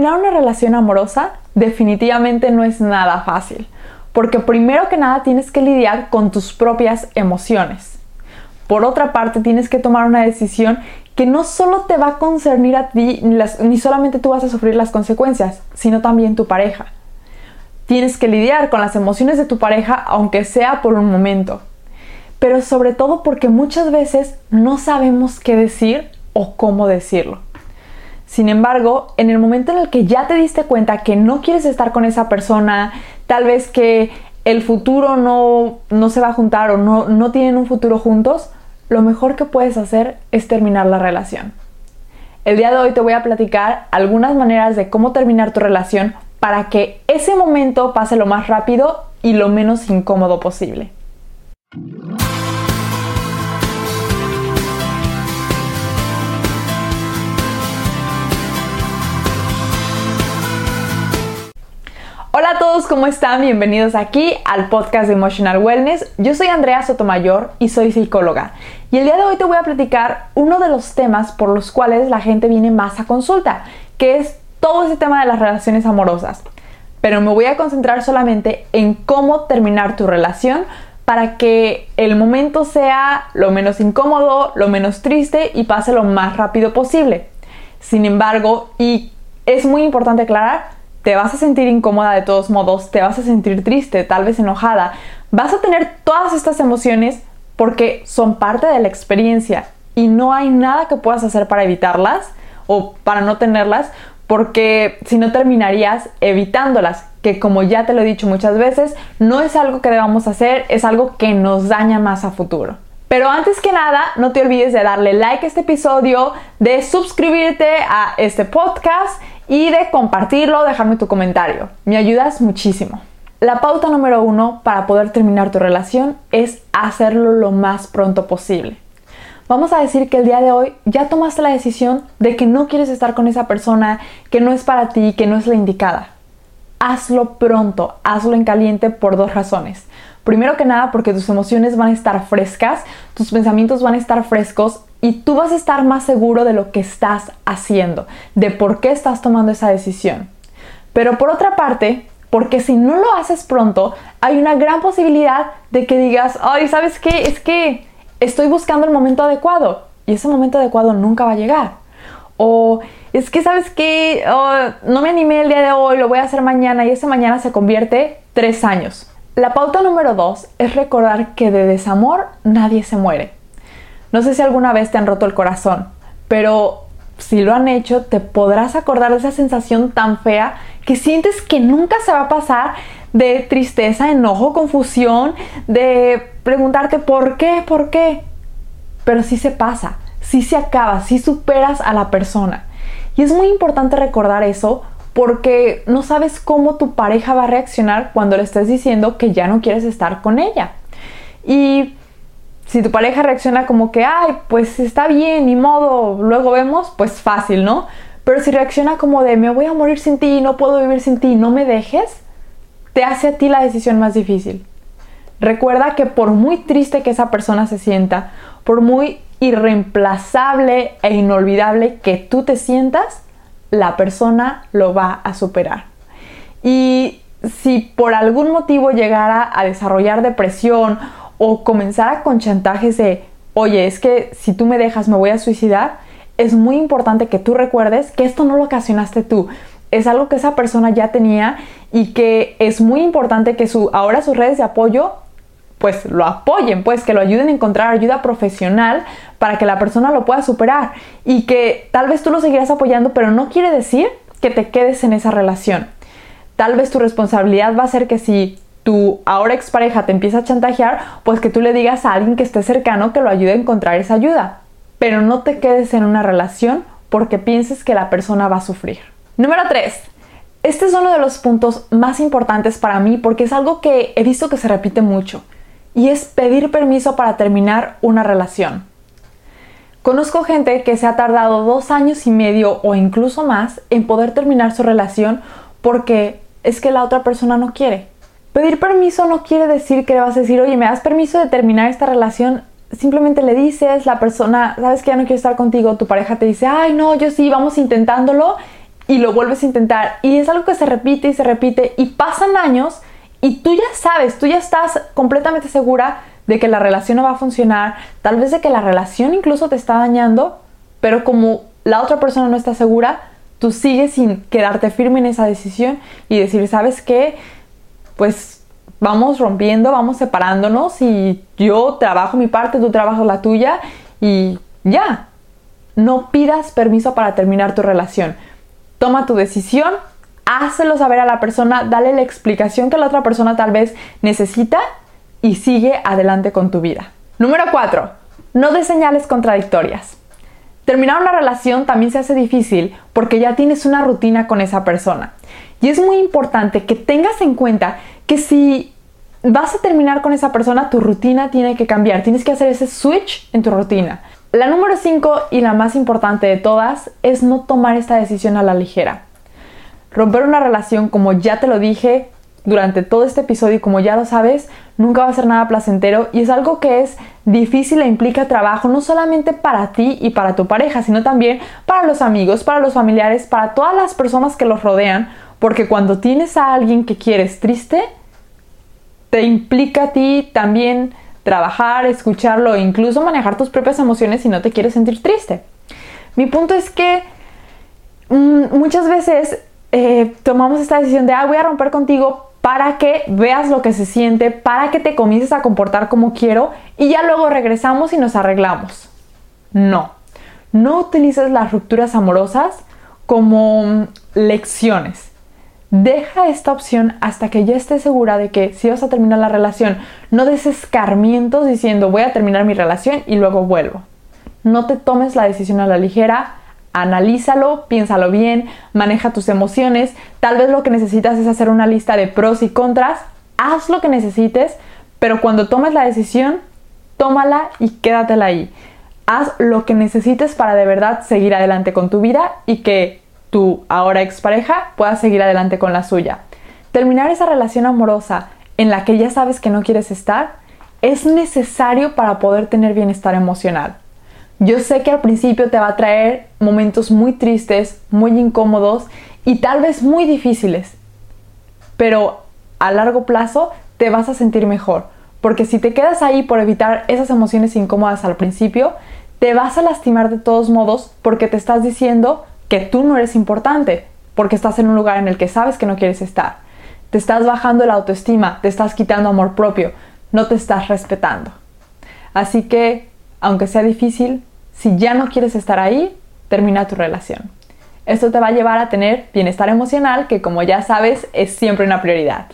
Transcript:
terminar una relación amorosa definitivamente no es nada fácil, porque primero que nada tienes que lidiar con tus propias emociones. Por otra parte, tienes que tomar una decisión que no solo te va a concernir a ti, ni, solamente tú vas a sufrir las consecuencias, sino también tu pareja. Tienes que lidiar con las emociones de tu pareja, aunque sea por un momento. Pero sobre todo porque muchas veces no sabemos qué decir o cómo decirlo. Sin embargo, en el momento en el que ya te diste cuenta que no quieres estar con esa persona, tal vez que el futuro no, no se va a juntar o no, no tienen un futuro juntos, lo mejor que puedes hacer es terminar la relación. El día de hoy te voy a platicar algunas maneras de cómo terminar tu relación para que ese momento pase lo más rápido y lo menos incómodo posible. Hola a todos, ¿cómo están? Bienvenidos aquí al podcast de Emotional Wellness. Yo soy Andrea Sotomayor y soy psicóloga. Y el día de hoy te voy a platicar uno de los temas por los cuales la gente viene más a consulta, que es todo ese tema de las relaciones amorosas. Pero me voy a concentrar solamente en cómo terminar tu relación para que el momento sea lo menos incómodo, lo menos triste y pase lo más rápido posible. Sin embargo, y es muy importante aclarar, te vas a sentir incómoda de todos modos, te vas a sentir triste, tal vez enojada, vas a tener todas estas emociones porque son parte de la experiencia y no hay nada que puedas hacer para evitarlas o para no tenerlas porque si no terminarías evitándolas, que como ya te lo he dicho muchas veces, no es algo que debamos hacer, es algo que nos daña más a futuro. Pero antes que nada, no te olvides de darle like a este episodio, de suscribirte a este podcast y de compartirlo, dejarme tu comentario. Me ayudas muchísimo. La pauta número uno para poder terminar tu relación es hacerlo lo más pronto posible. Vamos a decir que el día de hoy ya tomaste la decisión de que no quieres estar con esa persona, que no es para ti, que no es la indicada. Hazlo pronto, hazlo en caliente por dos razones. Primero que nada porque tus emociones van a estar frescas, tus pensamientos van a estar frescos y tú vas a estar más seguro de lo que estás haciendo, de por qué estás tomando esa decisión. Pero por otra parte, porque si no lo haces pronto, hay una gran posibilidad de que digas, ay, ¿sabes qué? Es que estoy buscando el momento adecuado y ese momento adecuado nunca va a llegar. O es que, ¿sabes qué? Oh, no me animé el día de hoy, lo voy a hacer mañana y ese mañana se convierte tres años. La pauta número dos es recordar que de desamor nadie se muere. No sé si alguna vez te han roto el corazón, pero si lo han hecho, te podrás acordar de esa sensación tan fea que sientes que nunca se va a pasar de tristeza, enojo, confusión, de preguntarte por qué, por qué. Pero sí se pasa, sí se acaba, sí superas a la persona. Y es muy importante recordar eso porque no sabes cómo tu pareja va a reaccionar cuando le estés diciendo que ya no quieres estar con ella. Y si tu pareja reacciona como que, ay, pues está bien, ni modo, luego vemos, pues fácil, ¿no? Pero si reacciona como de, me voy a morir sin ti, no puedo vivir sin ti, no me dejes, te hace a ti la decisión más difícil. Recuerda que por muy triste que esa persona se sienta, por muy irreemplazable e inolvidable que tú te sientas, la persona lo va a superar. Y si por algún motivo llegara a desarrollar depresión o comenzar con chantajes de, oye, es que si tú me dejas me voy a suicidar, es muy importante que tú recuerdes que esto no lo ocasionaste tú. Es algo que esa persona ya tenía y que es muy importante que su, ahora sus redes de apoyo pues lo apoyen, pues que lo ayuden a encontrar ayuda profesional para que la persona lo pueda superar y que tal vez tú lo seguirás apoyando, pero no quiere decir que te quedes en esa relación. Tal vez tu responsabilidad va a ser que si tu ahora expareja te empieza a chantajear, pues que tú le digas a alguien que esté cercano que lo ayude a encontrar esa ayuda. Pero no te quedes en una relación porque pienses que la persona va a sufrir. Número 3. Este es uno de los puntos más importantes para mí porque es algo que he visto que se repite mucho y es pedir permiso para terminar una relación. Conozco gente que se ha tardado dos años y medio o incluso más en poder terminar su relación porque es que la otra persona no quiere. Pedir permiso no quiere decir que le vas a decir, oye, ¿me das permiso de terminar esta relación? Simplemente le dices, la persona, sabes que ya no quiere estar contigo, tu pareja te dice, ay, no, yo sí, vamos intentándolo. y lo vuelves a intentar y es algo que se repite y se repite y pasan años y tú ya sabes, tú ya estás completamente segura de que la relación no va a funcionar, tal vez de que la relación incluso te está dañando, pero como la otra persona no está segura, tú sigues sin quedarte firme en esa decisión y decir, ¿sabes qué? Pues vamos rompiendo, vamos separándonos y yo trabajo mi parte, tú trabajas la tuya y ya. No pidas permiso para terminar tu relación. Toma tu decisión, hácelo saber a la persona, dale la explicación que la otra persona tal vez necesita y sigue adelante con tu vida. Número 4. No des señales contradictorias. Terminar una relación también se hace difícil porque ya tienes una rutina con esa persona. Y es muy importante que tengas en cuenta que si vas a terminar con esa persona, tu rutina tiene que cambiar. Tienes que hacer ese switch en tu rutina. La número 5 y la más importante de todas es no tomar esta decisión a la ligera. Romper una relación, como ya te lo dije durante todo este episodio y como ya lo sabes, nunca va a ser nada placentero y es algo que es difícil e implica trabajo no solamente para ti y para tu pareja, sino también para los amigos, para los familiares, para todas las personas que los rodean, porque cuando tienes a alguien que quieres triste, te implica a ti también trabajar, escucharlo e incluso manejar tus propias emociones si no te quieres sentir triste. Mi punto es que mm, muchas veces eh, tomamos esta decisión de, ah, voy a romper contigo para que veas lo que se siente, para que te comiences a comportar como quiero y ya luego regresamos y nos arreglamos. No, no utilices las rupturas amorosas como lecciones. Deja esta opción hasta que ya estés segura de que si vas a terminar la relación, no des escarmientos diciendo voy a terminar mi relación y luego vuelvo. No te tomes la decisión a la ligera, analízalo, piénsalo bien, maneja tus emociones. Tal vez lo que necesitas es hacer una lista de pros y contras. Haz lo que necesites, pero cuando tomes la decisión, tómala y quédatela ahí. Haz lo que necesites para de verdad seguir adelante con tu vida y que tu ahora expareja pueda seguir adelante con la suya. Terminar esa relación amorosa en la que ya sabes que no quieres estar es necesario para poder tener bienestar emocional. Yo sé que al principio te va a traer momentos muy tristes, muy incómodos y tal vez muy difíciles, pero a largo plazo te vas a sentir mejor, porque si te quedas ahí por evitar esas emociones incómodas al principio, te vas a lastimar de todos modos porque te estás diciendo que tú no eres importante, porque estás en un lugar en el que sabes que no quieres estar. Te estás bajando la autoestima, te estás quitando amor propio, no te estás respetando. Así que, aunque sea difícil, si ya no quieres estar ahí, termina tu relación. Esto te va a llevar a tener bienestar emocional, que como ya sabes es siempre una prioridad.